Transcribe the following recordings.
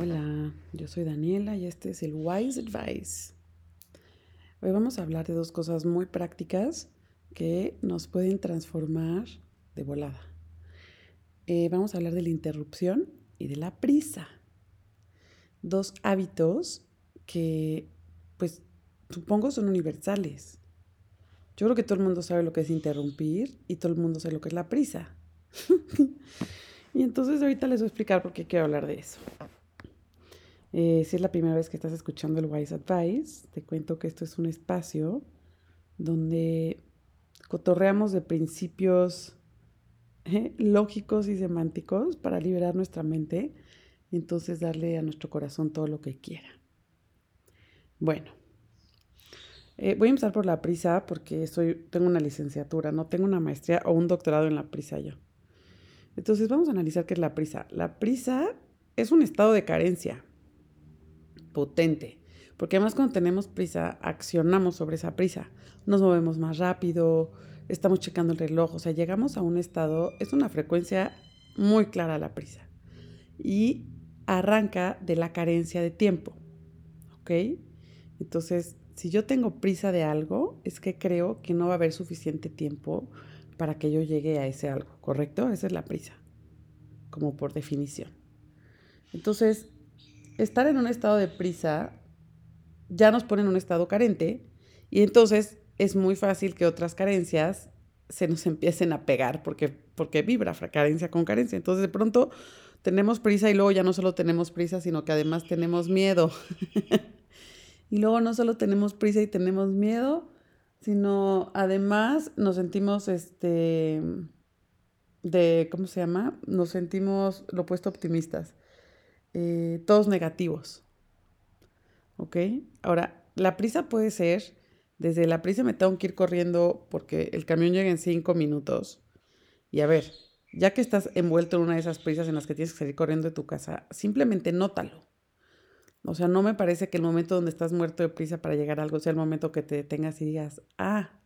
Hola, yo soy Daniela y este es el Wise Advice. Hoy vamos a hablar de dos cosas muy prácticas que nos pueden transformar de volada. Eh, vamos a hablar de la interrupción y de la prisa. Dos hábitos que, pues, supongo son universales. Yo creo que todo el mundo sabe lo que es interrumpir y todo el mundo sabe lo que es la prisa. y entonces ahorita les voy a explicar por qué quiero hablar de eso. Eh, si es la primera vez que estás escuchando el Wise Advice, te cuento que esto es un espacio donde cotorreamos de principios eh, lógicos y semánticos para liberar nuestra mente y entonces darle a nuestro corazón todo lo que quiera. Bueno, eh, voy a empezar por la prisa porque soy, tengo una licenciatura, no tengo una maestría o un doctorado en la prisa yo. Entonces vamos a analizar qué es la prisa. La prisa es un estado de carencia potente. Porque además cuando tenemos prisa, accionamos sobre esa prisa. Nos movemos más rápido, estamos checando el reloj, o sea, llegamos a un estado, es una frecuencia muy clara la prisa. Y arranca de la carencia de tiempo. ¿Ok? Entonces, si yo tengo prisa de algo, es que creo que no va a haber suficiente tiempo para que yo llegue a ese algo, ¿correcto? Esa es la prisa, como por definición. Entonces, estar en un estado de prisa ya nos pone en un estado carente y entonces es muy fácil que otras carencias se nos empiecen a pegar porque, porque vibra carencia con carencia. Entonces de pronto tenemos prisa y luego ya no solo tenemos prisa, sino que además tenemos miedo. y luego no solo tenemos prisa y tenemos miedo, sino además nos sentimos este de, ¿cómo se llama? Nos sentimos lo opuesto optimistas. Eh, todos negativos. ¿Ok? Ahora, la prisa puede ser, desde la prisa me tengo que ir corriendo porque el camión llega en cinco minutos. Y a ver, ya que estás envuelto en una de esas prisas en las que tienes que salir corriendo de tu casa, simplemente nótalo. O sea, no me parece que el momento donde estás muerto de prisa para llegar a algo sea el momento que te detengas y digas, ah,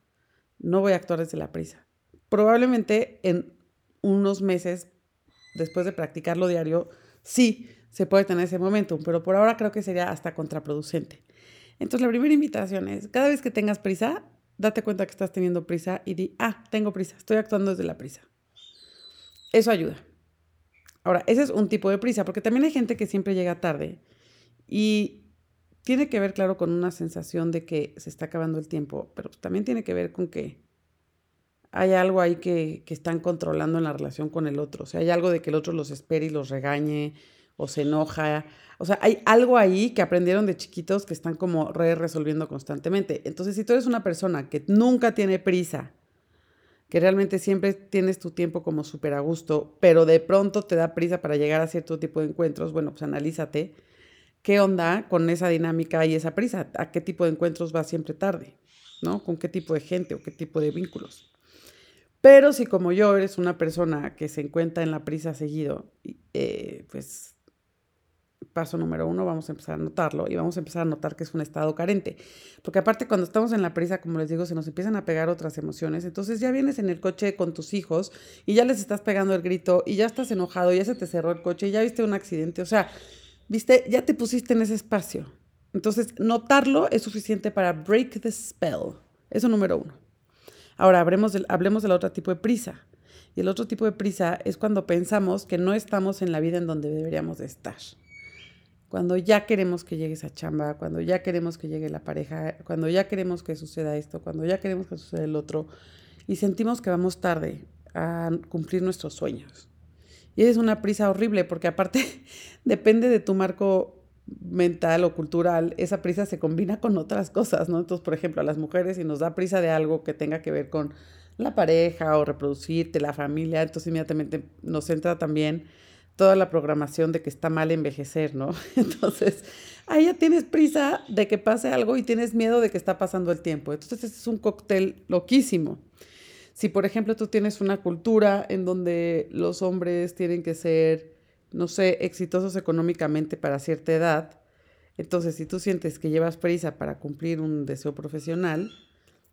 no voy a actuar desde la prisa. Probablemente en unos meses, después de practicarlo diario, sí, se puede tener ese momento, pero por ahora creo que sería hasta contraproducente. Entonces, la primera invitación es, cada vez que tengas prisa, date cuenta que estás teniendo prisa y di, ah, tengo prisa, estoy actuando desde la prisa. Eso ayuda. Ahora, ese es un tipo de prisa, porque también hay gente que siempre llega tarde y tiene que ver, claro, con una sensación de que se está acabando el tiempo, pero también tiene que ver con que hay algo ahí que, que están controlando en la relación con el otro. O sea, hay algo de que el otro los espere y los regañe o se enoja. O sea, hay algo ahí que aprendieron de chiquitos que están como re resolviendo constantemente. Entonces, si tú eres una persona que nunca tiene prisa, que realmente siempre tienes tu tiempo como súper a gusto, pero de pronto te da prisa para llegar a cierto tipo de encuentros, bueno, pues analízate qué onda con esa dinámica y esa prisa, a qué tipo de encuentros vas siempre tarde, ¿no? Con qué tipo de gente o qué tipo de vínculos. Pero si como yo eres una persona que se encuentra en la prisa seguido, eh, pues paso número uno, vamos a empezar a notarlo y vamos a empezar a notar que es un estado carente. Porque aparte cuando estamos en la prisa, como les digo, se nos empiezan a pegar otras emociones. Entonces ya vienes en el coche con tus hijos y ya les estás pegando el grito y ya estás enojado, ya se te cerró el coche, ya viste un accidente. O sea, viste, ya te pusiste en ese espacio. Entonces, notarlo es suficiente para break the spell. Eso número uno. Ahora, hablemos del, hablemos del otro tipo de prisa. Y el otro tipo de prisa es cuando pensamos que no estamos en la vida en donde deberíamos de estar cuando ya queremos que llegue esa chamba, cuando ya queremos que llegue la pareja, cuando ya queremos que suceda esto, cuando ya queremos que suceda el otro, y sentimos que vamos tarde a cumplir nuestros sueños. Y es una prisa horrible porque aparte depende de tu marco mental o cultural, esa prisa se combina con otras cosas, ¿no? Entonces, por ejemplo, a las mujeres si nos da prisa de algo que tenga que ver con la pareja o reproducirte, la familia, entonces inmediatamente nos entra también toda la programación de que está mal envejecer, ¿no? Entonces, ahí ya tienes prisa de que pase algo y tienes miedo de que está pasando el tiempo. Entonces, es un cóctel loquísimo. Si, por ejemplo, tú tienes una cultura en donde los hombres tienen que ser, no sé, exitosos económicamente para cierta edad, entonces si tú sientes que llevas prisa para cumplir un deseo profesional,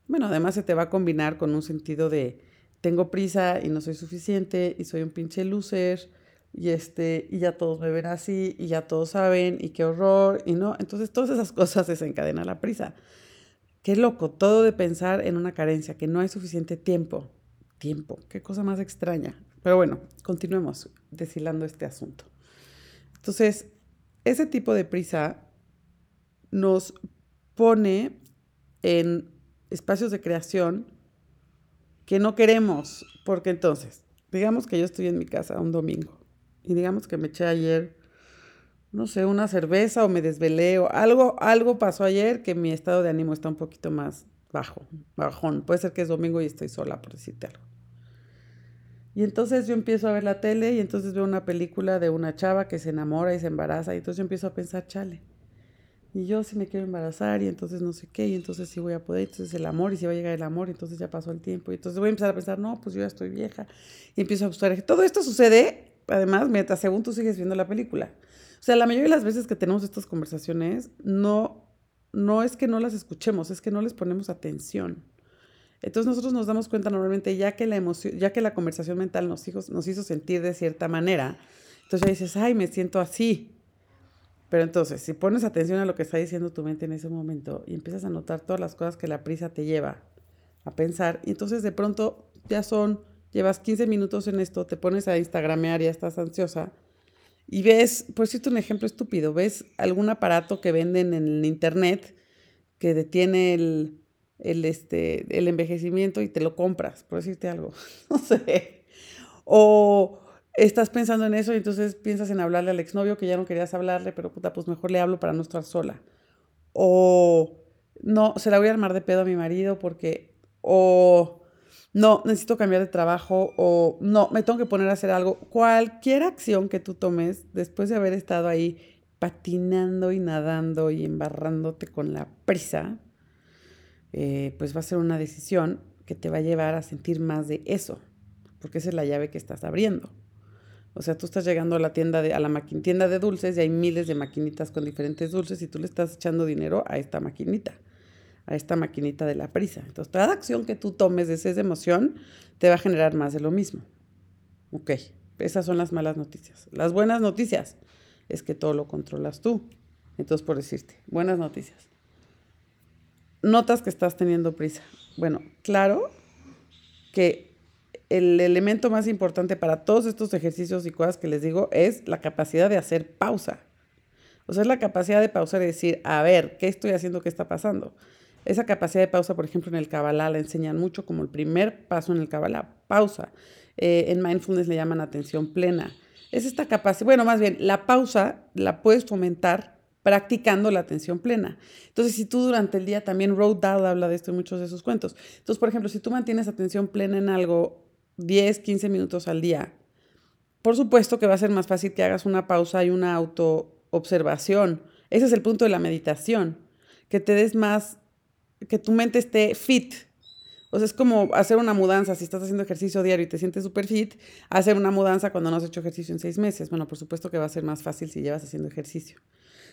bueno, además se te va a combinar con un sentido de tengo prisa y no soy suficiente y soy un pinche loser y este y ya todos me ven así y ya todos saben y qué horror y no. Entonces todas esas cosas desencadenan la prisa. Qué loco todo de pensar en una carencia que no hay suficiente tiempo tiempo qué cosa más extraña. Pero bueno continuemos deshilando este asunto. Entonces ese tipo de prisa nos pone en espacios de creación que no queremos porque entonces digamos que yo estoy en mi casa un domingo y digamos que me eché ayer, no sé, una cerveza o me desvelé o algo, algo pasó ayer que mi estado de ánimo está un poquito más bajo, bajón. Puede ser que es domingo y estoy sola, por decirte algo. Y entonces yo empiezo a ver la tele y entonces veo una película de una chava que se enamora y se embaraza y entonces yo empiezo a pensar, chale. Y yo si me quiero embarazar y entonces no sé qué, y entonces sí voy a poder, entonces el amor, y si va a llegar el amor, entonces ya pasó el tiempo. Y entonces voy a empezar a pensar, no, pues yo ya estoy vieja. Y empiezo a buscar. Todo esto sucede además, mientras según tú sigues viendo la película. O sea, la mayoría de las veces que tenemos estas conversaciones, no, no es que no las escuchemos, es que no les ponemos atención. Entonces nosotros nos damos cuenta normalmente ya que la emoción, ya que la conversación mental nos hizo, nos hizo sentir de cierta manera, entonces ya dices, ay, me siento así. Pero entonces, si pones atención a lo que está diciendo tu mente en ese momento y empiezas a notar todas las cosas que la prisa te lleva a pensar, entonces de pronto ya son llevas 15 minutos en esto, te pones a Instagramear y ya estás ansiosa y ves, por decirte un ejemplo estúpido, ves algún aparato que venden en internet que detiene el, el, este, el envejecimiento y te lo compras, por decirte algo, no sé. O estás pensando en eso y entonces piensas en hablarle al exnovio que ya no querías hablarle, pero puta, pues mejor le hablo para no estar sola. O no, se la voy a armar de pedo a mi marido porque, o no, necesito cambiar de trabajo o no, me tengo que poner a hacer algo. Cualquier acción que tú tomes después de haber estado ahí patinando y nadando y embarrándote con la prisa, eh, pues va a ser una decisión que te va a llevar a sentir más de eso, porque esa es la llave que estás abriendo. O sea, tú estás llegando a la tienda de, a la tienda de dulces y hay miles de maquinitas con diferentes dulces y tú le estás echando dinero a esta maquinita a esta maquinita de la prisa. Entonces, toda acción que tú tomes de esa emoción te va a generar más de lo mismo. Ok, esas son las malas noticias. Las buenas noticias es que todo lo controlas tú. Entonces, por decirte, buenas noticias. Notas que estás teniendo prisa. Bueno, claro que el elemento más importante para todos estos ejercicios y cosas que les digo es la capacidad de hacer pausa. O sea, es la capacidad de pausar y decir, a ver, ¿qué estoy haciendo? ¿Qué está pasando? Esa capacidad de pausa, por ejemplo, en el Kabbalah la enseñan mucho como el primer paso en el Kabbalah, pausa. Eh, en mindfulness le llaman atención plena. Es esta capacidad, bueno, más bien, la pausa la puedes fomentar practicando la atención plena. Entonces, si tú durante el día, también Road Dahl habla de esto en muchos de sus cuentos. Entonces, por ejemplo, si tú mantienes atención plena en algo 10, 15 minutos al día, por supuesto que va a ser más fácil que hagas una pausa y una autoobservación. Ese es el punto de la meditación, que te des más que tu mente esté fit. O sea, es como hacer una mudanza, si estás haciendo ejercicio diario y te sientes súper fit, hacer una mudanza cuando no has hecho ejercicio en seis meses. Bueno, por supuesto que va a ser más fácil si llevas haciendo ejercicio.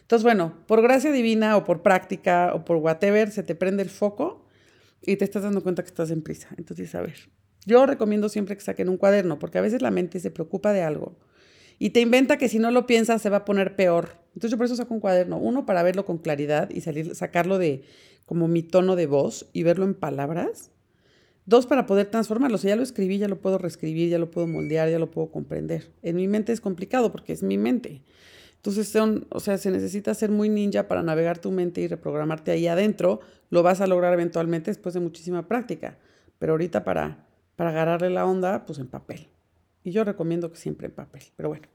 Entonces, bueno, por gracia divina o por práctica o por whatever, se te prende el foco y te estás dando cuenta que estás en prisa. Entonces, a ver, yo recomiendo siempre que saquen un cuaderno, porque a veces la mente se preocupa de algo y te inventa que si no lo piensas se va a poner peor. Entonces yo por eso saco un cuaderno, uno para verlo con claridad y salir, sacarlo de como mi tono de voz y verlo en palabras. Dos, para poder transformarlo. Si ya lo escribí, ya lo puedo reescribir, ya lo puedo moldear, ya lo puedo comprender. En mi mente es complicado porque es mi mente. Entonces, son, o sea, se necesita ser muy ninja para navegar tu mente y reprogramarte ahí adentro. Lo vas a lograr eventualmente después de muchísima práctica. Pero ahorita para, para agarrarle la onda, pues en papel. Y yo recomiendo que siempre en papel. Pero bueno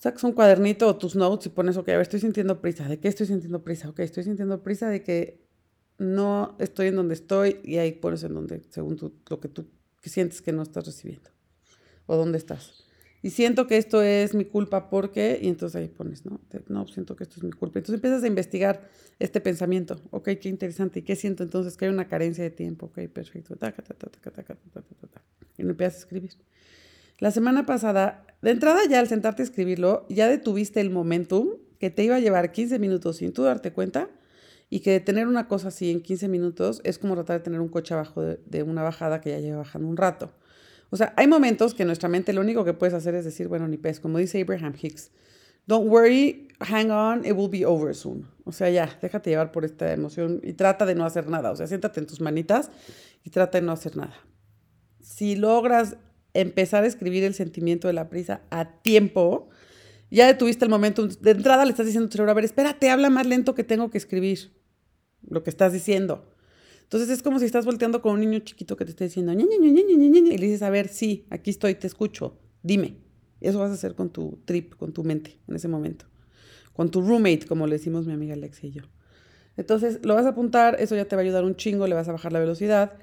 sacas un cuadernito o tus notes y pones, ok, a ver, estoy sintiendo prisa. ¿De qué estoy sintiendo prisa? Ok, estoy sintiendo prisa de que no estoy en donde estoy y ahí pones en donde, según lo que tú sientes que no estás recibiendo o dónde estás. Y siento que esto es mi culpa porque, y entonces ahí pones, ¿no? No, siento que esto es mi culpa. Entonces empiezas a investigar este pensamiento. Ok, qué interesante. ¿Y qué siento entonces? Que hay una carencia de tiempo. Ok, perfecto. Y me empiezas a escribir. La semana pasada, de entrada ya al sentarte a escribirlo, ya detuviste el momentum que te iba a llevar 15 minutos sin tú darte cuenta y que tener una cosa así en 15 minutos es como tratar de tener un coche abajo de, una bajada que ya lleva bajando un rato. O sea, hay momentos que nuestra mente lo único que puedes hacer es decir, bueno, ni pez, como dice Abraham Hicks, don't worry, hang on, it will be over soon. O sea, ya, déjate llevar por esta emoción y trata de no hacer nada. O sea, siéntate en tus manitas y trata de no hacer nada. Si logras empezar a escribir el sentimiento de la prisa a tiempo, ya detuviste el momento. De entrada le estás diciendo a tu cerebro, a ver, espérate, habla más lento que tengo que escribir lo que estás diciendo. Entonces es como si estás volteando con un niño chiquito que te está diciendo, ña, y le dices, a ver, sí, aquí estoy, te escucho, dime. Eso vas a hacer con tu trip, con tu mente en ese momento. Con tu roommate, como le decimos mi amiga Alexia y yo. Entonces lo vas a apuntar, eso ya te va a ayudar un chingo, le vas a bajar la velocidad.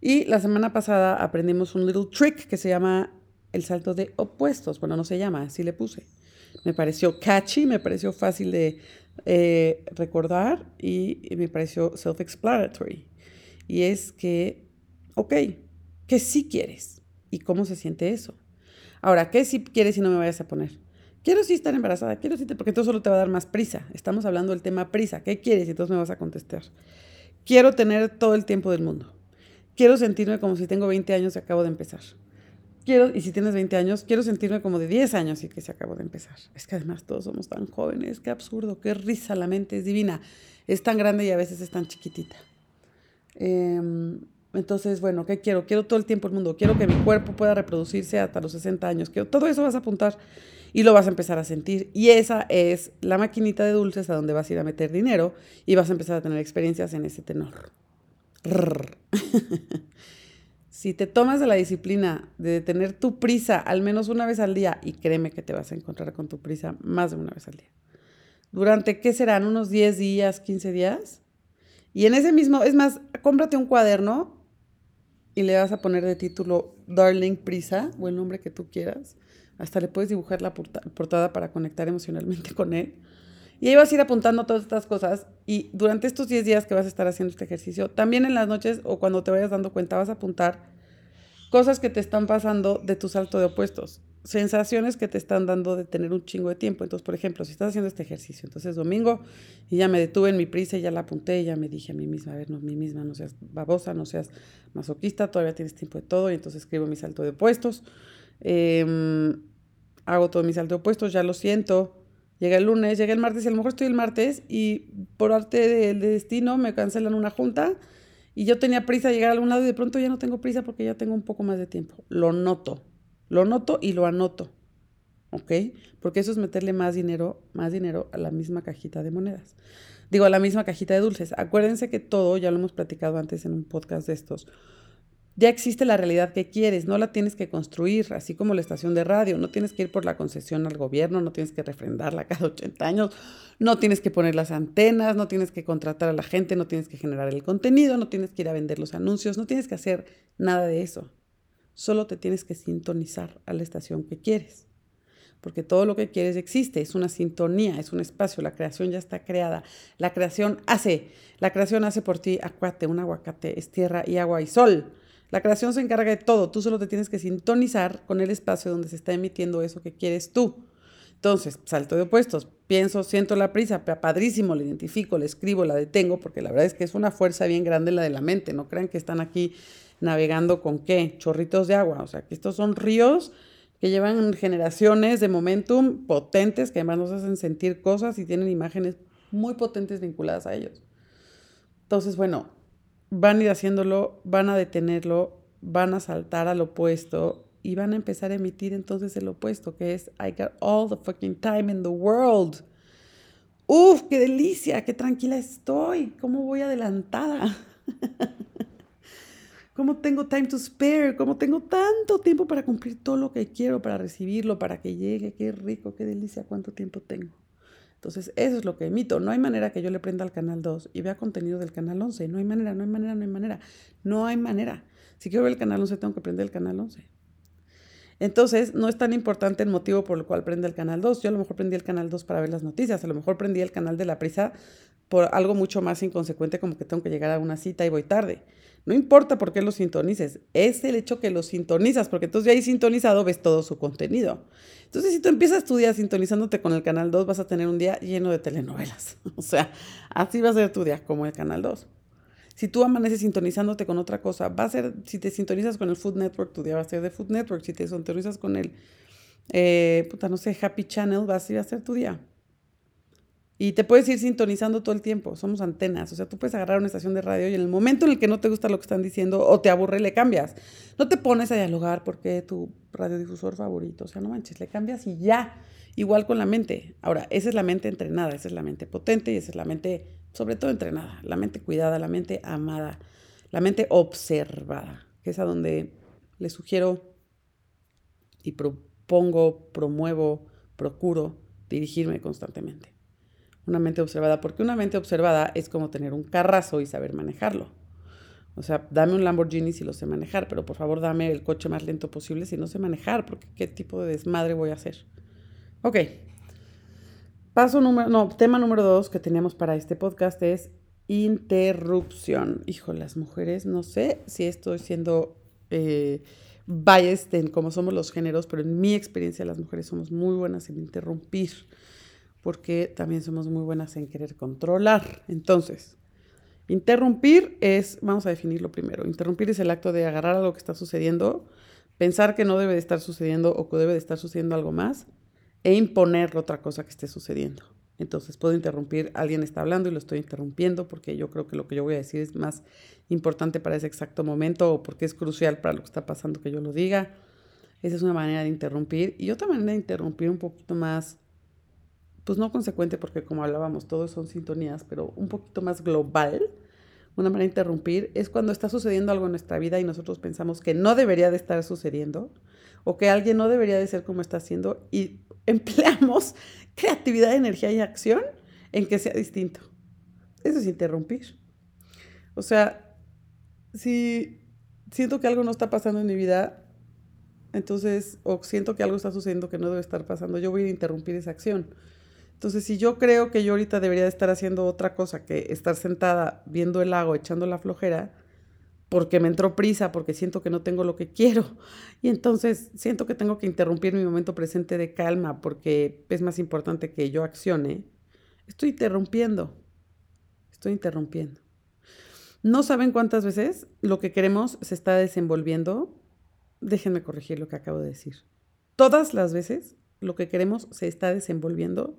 Y la semana pasada aprendimos un little trick que se llama el salto de opuestos. Bueno, no se llama, así le puse. Me pareció catchy, me pareció fácil de eh, recordar y, me pareció self-explanatory y es que, ok, que sí quieres y cómo se siente eso. Ahora, ¿qué sí quieres y no me vayas a poner? Quiero sí estar embarazada, quiero sí, porque entonces solo te va a dar más prisa. Estamos hablando del tema prisa. ¿Qué quieres? Y entonces me vas a contestar. Quiero tener todo el tiempo del mundo. Quiero sentirme como si tengo 20 años y acabo de empezar. Quiero, y si tienes 20 años, quiero sentirme como de 10 años y que se acabo de empezar. Es que además todos somos tan jóvenes, qué absurdo, qué risa, la mente es divina. Es tan grande y a veces es tan chiquitita. Em, entonces, bueno, ¿qué quiero? Quiero todo el tiempo el mundo. Quiero que mi cuerpo pueda reproducirse hasta los 60 años. Quiero, todo eso vas a apuntar y lo vas a empezar a sentir. Y esa es la maquinita de dulces a donde vas a ir a meter dinero y vas a empezar a tener experiencias en ese tenor. Si te tomas de la disciplina de tener tu prisa al menos una vez al día, y créeme que te vas a encontrar con tu prisa más de una vez al día. Durante, ¿qué serán? ¿Unos 10 días, 15 días? Y en ese mismo, es más, cómprate un cuaderno y le vas a poner de título Darling Prisa, o el nombre que tú quieras. Hasta le puedes dibujar la portada para conectar emocionalmente con él. Y ahí vas a ir apuntando todas estas cosas. Y durante estos 10 días que vas a estar haciendo este ejercicio, también en las noches o cuando te vayas dando cuenta, vas a apuntar cosas que te están pasando de tu salto de opuestos sensaciones que te están dando de tener un chingo de tiempo. Entonces, por ejemplo, si estás haciendo este ejercicio, entonces domingo y ya me detuve en mi prisa y ya la apunté y ya me dije a mí misma, a ver, no, a mí misma, no seas babosa, no seas masoquista, todavía tienes tiempo de todo y entonces escribo mi salto de opuestos. Em, hago todo mi salto de opuestos, ya lo siento. Llega el lunes, llega el martes y a lo mejor estoy el martes y por arte del destino me cancelan una junta y yo tenía prisa de llegar a algún lado y de pronto ya no tengo prisa porque ya tengo un poco más de tiempo. Lo noto lo noto y lo anoto. ¿Ok? Porque eso es meterle más dinero, más dinero a la misma cajita de monedas. Digo, a la misma cajita de dulces. Acuérdense que todo, ya lo hemos platicado antes en un podcast de estos, ya existe la realidad que quieres, no la tienes que construir, así como la estación de radio, no tienes que ir por la concesión al gobierno, no tienes que refrendarla cada 80 años, no tienes que poner las antenas, no tienes que contratar a la gente, no tienes que generar el contenido, no tienes que ir a vender los anuncios, no tienes que hacer nada de eso. Solo te tienes que sintonizar a la estación que quieres. Porque todo lo que quieres existe, es una sintonía, es un espacio, la creación ya está creada. La creación hace, la creación hace por ti aguacate, un aguacate es tierra y agua y sol. La creación se encarga de todo, tú solo te tienes que sintonizar con el espacio donde se está emitiendo eso que quieres tú. Entonces, salto de opuestos, pienso, siento la prisa, padrísimo, la identifico, la escribo, la detengo, porque la verdad es que es una fuerza bien grande la de la mente, no crean que están aquí navegando con qué, chorritos de agua, o sea, que estos son ríos que llevan generaciones de momentum potentes, que además nos hacen sentir cosas y tienen imágenes muy potentes vinculadas a ellos. Entonces, bueno, van a ir haciéndolo, van a detenerlo, van a saltar al opuesto y van a empezar a emitir entonces el opuesto, que es I got all the fucking time in the world. Uf, qué delicia, qué tranquila estoy, cómo voy adelantada. cómo tengo time to spare, cómo tengo tanto tiempo para cumplir todo lo que quiero, para recibirlo, para que llegue, qué rico, qué delicia, cuánto tiempo tengo. Entonces, eso es lo que emito. No hay manera que yo le prenda al canal 2 y vea contenido del canal 11. No hay manera, no hay manera, no hay manera. No hay manera. Si quiero ver el canal 11, tengo que prender el canal 11. Entonces, no es tan importante el motivo por el cual prende el canal 2. Yo a lo mejor prendí el canal 2 para ver las noticias, a lo mejor prendí el canal de la prisa por algo mucho más inconsecuente como que tengo que llegar a una cita y voy tarde. No importa por qué lo sintonices, es el hecho que lo sintonizas, porque entonces ya ahí sintonizado ves todo su contenido. Entonces, si tú empiezas tu día sintonizándote con el Canal 2, vas a tener un día lleno de telenovelas. O sea, así va a ser tu día como el Canal 2. Si tú amaneces sintonizándote con otra cosa, va a ser, si te sintonizas con el Food Network, tu día va a ser de Food Network. Si te sintonizas con el, eh, puta, no sé, Happy Channel, va a ser tu día. Y te puedes ir sintonizando todo el tiempo, somos antenas, o sea, tú puedes agarrar una estación de radio y en el momento en el que no te gusta lo que están diciendo o te aburre, le cambias. No te pones a dialogar porque tu radiodifusor favorito, o sea, no manches, le cambias y ya. Igual con la mente. Ahora, esa es la mente entrenada, esa es la mente potente y esa es la mente, sobre todo entrenada, la mente cuidada, la mente amada, la mente observada, que es a donde le sugiero y propongo, promuevo, procuro dirigirme constantemente una mente observada, porque una mente observada es como tener un carrazo y saber manejarlo. O sea, dame un Lamborghini si lo sé manejar, pero por favor dame el coche más lento posible si no sé manejar, porque qué tipo de desmadre voy a hacer. Ok. Paso número, no, tema número dos que tenemos para este podcast es interrupción. Hijo, las mujeres, no sé si estoy siendo eh, biased en cómo somos los géneros, pero en mi experiencia las mujeres somos muy buenas en interrumpir porque también somos muy buenas en querer controlar. Entonces, interrumpir es, vamos a definirlo primero, interrumpir es el acto de agarrar a lo que está sucediendo, pensar que no debe de estar sucediendo o que debe de estar sucediendo algo más e imponer otra cosa que esté sucediendo. Entonces puedo interrumpir, alguien está hablando y lo estoy interrumpiendo porque yo creo que lo que yo voy a decir es más importante para ese exacto momento o porque es crucial para lo que está pasando que yo lo diga. Esa es una manera de interrumpir. Y otra manera de interrumpir un poquito más pues no consecuente porque como hablábamos, todos son sintonías, pero un poquito más global, una manera de interrumpir, es cuando está sucediendo algo en nuestra vida y nosotros pensamos que no debería de estar sucediendo o que alguien no debería de ser como está haciendo y empleamos creatividad, energía y acción en que sea distinto. Eso es interrumpir. O sea, si siento que algo no está pasando en mi vida, entonces, o siento que algo está sucediendo que no debe estar pasando, yo voy a interrumpir esa acción. Entonces, si yo creo que yo ahorita debería estar haciendo otra cosa que estar sentada viendo el lago, echando la flojera, porque me entró prisa, porque siento que no tengo lo que quiero. Y entonces siento que tengo que interrumpir mi momento presente de calma porque es más importante que yo accione. Estoy interrumpiendo. Estoy interrumpiendo. No saben cuántas veces lo que queremos se está desenvolviendo. Déjenme corregir lo que acabo de decir. Todas las veces lo que queremos se está desenvolviendo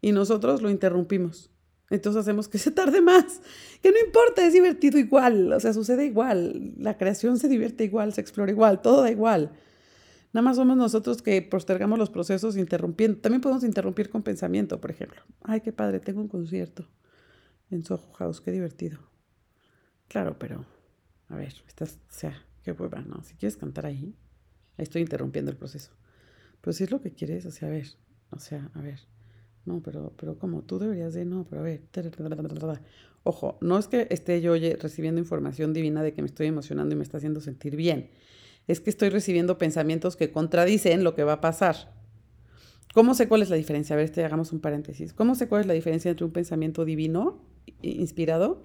y nosotros lo interrumpimos. Entonces hacemos que se tarde más, que no importa, es divertido igual, o sea, sucede igual, la creación se divierte igual, se explora igual, todo da igual. Nada más somos nosotros que postergamos los procesos interrumpiendo. También podemos interrumpir con pensamiento, por ejemplo. Ay, qué padre, tengo un concierto en Soho House, qué divertido. Claro, pero, a ver, estás, o sea, qué hueva, ¿no? Si quieres cantar ahí, ahí estoy interrumpiendo el proceso. Pero si es lo que quieres, o sea, a ver, o sea, a ver. No, pero, pero como tú deberías de, no, pero a ver. Ojo, no es que esté yo recibiendo información divina de que me estoy emocionando y me está haciendo sentir bien. Es que estoy recibiendo pensamientos que contradicen lo que va a pasar. ¿Cómo sé cuál es la diferencia? A ver, este, hagamos un paréntesis. ¿Cómo sé cuál es la diferencia entre un pensamiento divino, inspirado,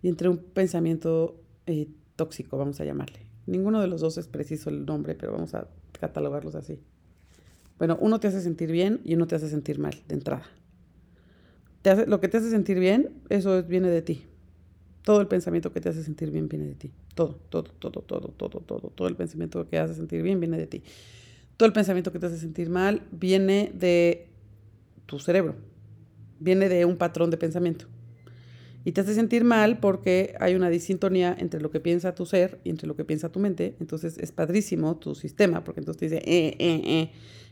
y entre un pensamiento eh, tóxico, vamos a llamarle? Ninguno de los dos es preciso el nombre, pero vamos a catalogarlos así. Bueno, uno te hace sentir bien y uno te hace sentir mal de entrada. Te hace, lo que te hace sentir bien, eso viene de ti. Todo el pensamiento que te hace sentir bien viene de ti. Todo, todo, todo, todo, todo, todo. Todo el pensamiento que te hace sentir bien viene de ti. Todo el pensamiento que te hace sentir mal viene de tu cerebro. Viene de un patrón de pensamiento. Y te hace sentir mal porque hay una disintonía entre lo que piensa tu ser y entre lo que piensa tu mente. Entonces es padrísimo tu sistema porque entonces te dice, eh, eh, eh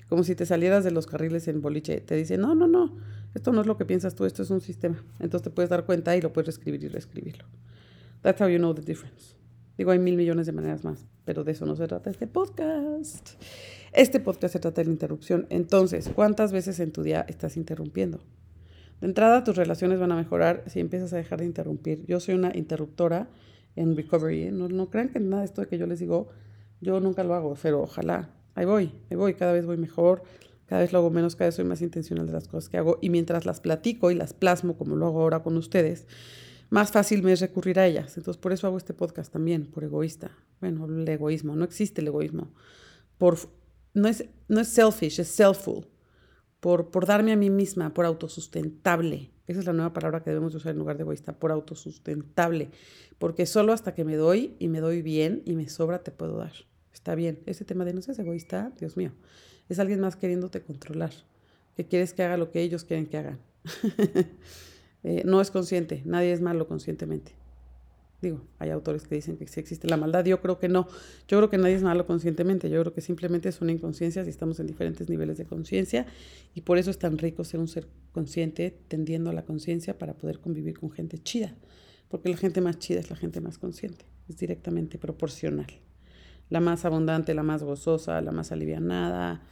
como si te salieras de los carriles en boliche. Te dice, no, no, no, esto no es lo que piensas tú, esto es un sistema. Entonces te puedes dar cuenta y lo puedes reescribir y reescribirlo. That's how you know the difference. Digo, hay mil millones de maneras más, pero de eso no se trata este podcast. Este podcast se trata de la interrupción. Entonces, ¿cuántas veces en tu día estás interrumpiendo? De entrada, tus relaciones van a mejorar si empiezas a dejar de interrumpir. Yo soy una interruptora en recovery. ¿eh? No, no crean que nada de esto que yo les digo, yo nunca lo hago, pero ojalá ahí voy, ahí voy, cada vez voy mejor, cada vez lo hago menos, cada vez soy más intencional de las cosas que hago y mientras las platico y las plasmo como lo hago ahora con ustedes, más fácil me es recurrir a ellas. Entonces por eso hago este podcast también, por egoísta. Bueno, el egoísmo, no existe el egoísmo. Por, no, es, no es selfish, es selfful. por, por darme a mí misma, por autosustentable. Esa es la nueva palabra que debemos usar en lugar de egoísta, por autosustentable. Porque solo hasta que me doy y me doy bien y me sobra te puedo dar. Está bien. Ese tema de no seas egoísta, Dios mío, es alguien más queriéndote controlar, que quieres que haga lo que ellos quieren que hagan. Eh, no es consciente, nadie es malo conscientemente. Digo, hay autores que dicen que sí existe la maldad, yo creo que no. Yo creo que nadie es malo conscientemente, yo creo que simplemente es una inconsciencia si estamos en diferentes niveles de conciencia y por eso es tan rico ser un ser consciente tendiendo a la conciencia para poder convivir con gente chida, porque la gente más chida es la gente más consciente, es directamente proporcional. La más abundante, la más gozosa, la más alivianada,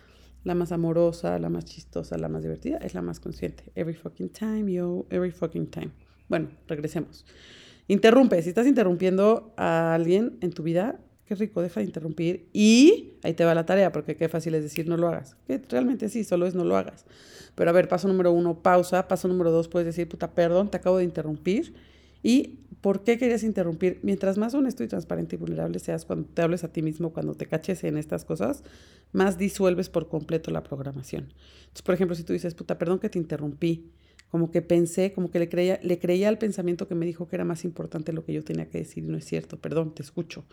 la más amorosa, la más chistosa, la más divertida, es la más consciente. Every fucking time, yo, every fucking time. Bueno, regresemos. Interrumpe, si estás interrumpiendo a alguien en tu vida, qué rico, deja de interrumpir y ahí te va la tarea, porque qué fácil es decir no lo hagas. Que realmente sí, solo es no lo hagas. Pero a ver, paso número uno, pausa. Paso número dos, puedes decir, puta, perdón, te acabo de interrumpir. ¿Y por qué querías interrumpir? Mientras más honesto y transparente y vulnerable seas cuando te hables a ti mismo, cuando te caches en estas cosas, más disuelves por completo la programación. Entonces, por ejemplo, si tú dices, puta, perdón que te interrumpí, como que pensé, como que le creía, le creía al pensamiento que me dijo que era más importante lo que yo tenía que decir no es cierto, perdón, te escucho.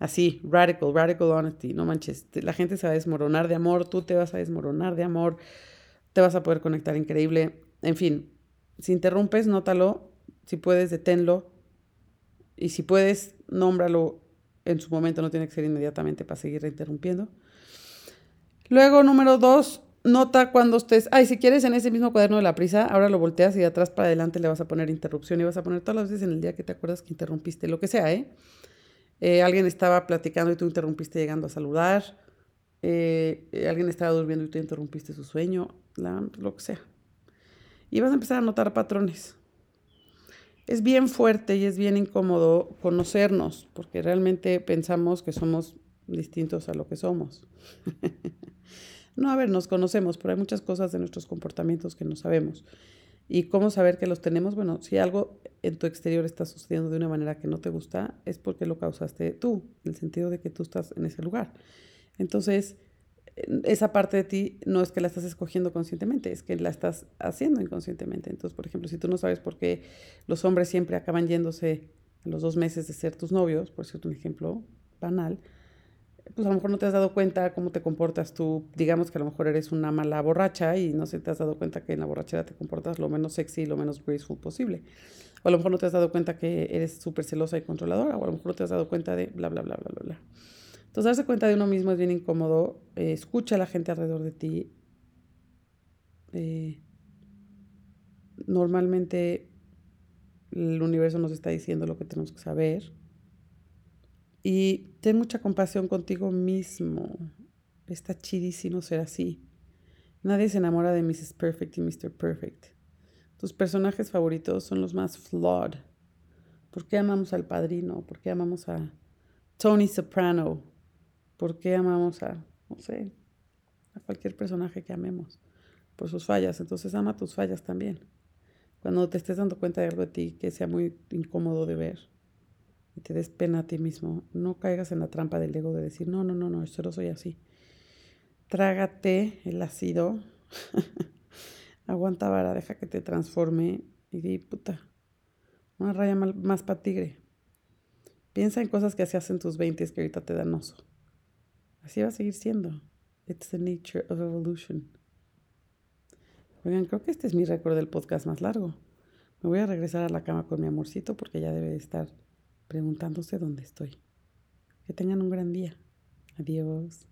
Así, radical, radical honesty, no manches, la gente se va a desmoronar de amor, tú te vas a desmoronar de amor, te vas a poder conectar increíble, en fin, si interrumpes, nótalo, si puedes, deténlo, y si puedes, nómbralo en su momento, no tiene que ser inmediatamente para seguir interrumpiendo. Luego, número dos, nota cuando estés, ay, si quieres en ese mismo cuaderno de la prisa, ahora lo volteas y de atrás para adelante le vas a poner interrupción y vas a poner todas las veces en el día que te acuerdas que interrumpiste, lo que sea, ¿eh? eh alguien estaba platicando y tú interrumpiste llegando a saludar, eh, eh, alguien estaba durmiendo y tú interrumpiste su sueño, lo que sea. Y vas a empezar a notar patrones. Es bien fuerte y es bien incómodo conocernos, porque realmente pensamos que somos distintos a lo que somos. No, a ver, nos conocemos, pero hay muchas cosas de nuestros comportamientos que no sabemos. ¿Y cómo saber que los tenemos? Bueno, si algo en tu exterior está sucediendo de una manera que no te gusta, es porque lo causaste tú, en el sentido de que tú estás en ese lugar. Entonces, esa parte de ti no es que la estás escogiendo conscientemente, es que la estás haciendo inconscientemente. Entonces, por ejemplo, si tú no sabes por qué los hombres siempre acaban yéndose a los dos meses de ser tus novios, por cierto, un ejemplo banal, pues a lo mejor no te has dado cuenta cómo te comportas tú. Digamos que a lo mejor eres una mala borracha y no sé, te has dado cuenta que en la borrachera te comportas lo menos sexy y lo menos graceful posible. O a lo mejor no te has dado cuenta que eres súper celosa y controladora. O a lo mejor no te has dado cuenta de bla, bla, bla, bla, bla, bla. Entonces, darse cuenta de uno mismo es bien incómodo. Eh, escucha a la gente alrededor de ti. Eh, normalmente el universo nos está diciendo lo que tenemos que saber. Y ten mucha compasión contigo mismo. Está chidísimo ser así. Nadie se enamora de Mrs. Perfect y Mr. Perfect. Tus personajes favoritos son los más flawed. ¿Por qué amamos al padrino? ¿Por qué amamos a Tony Soprano? ¿Por qué amamos a, no sé, a cualquier personaje que amemos? Por sus fallas. Entonces ama tus fallas también. Cuando te estés dando cuenta de algo de ti que sea muy incómodo de ver, y te des pena a ti mismo. No caigas en la trampa del ego de decir, no, no, no, no, yo no soy así. Trágate el ácido. Aguanta vara, deja que te transforme y di, puta, una raya más para tigre. Piensa en cosas que hacías en tus 20 que ahorita te dan oso. Así va a seguir siendo. It's the nature of evolution. Oigan, creo que este es mi récord del podcast más largo. Me voy a regresar a la cama con mi amorcito porque ya debe de estar preguntándose dónde estoy. Que tengan un gran día. Adiós.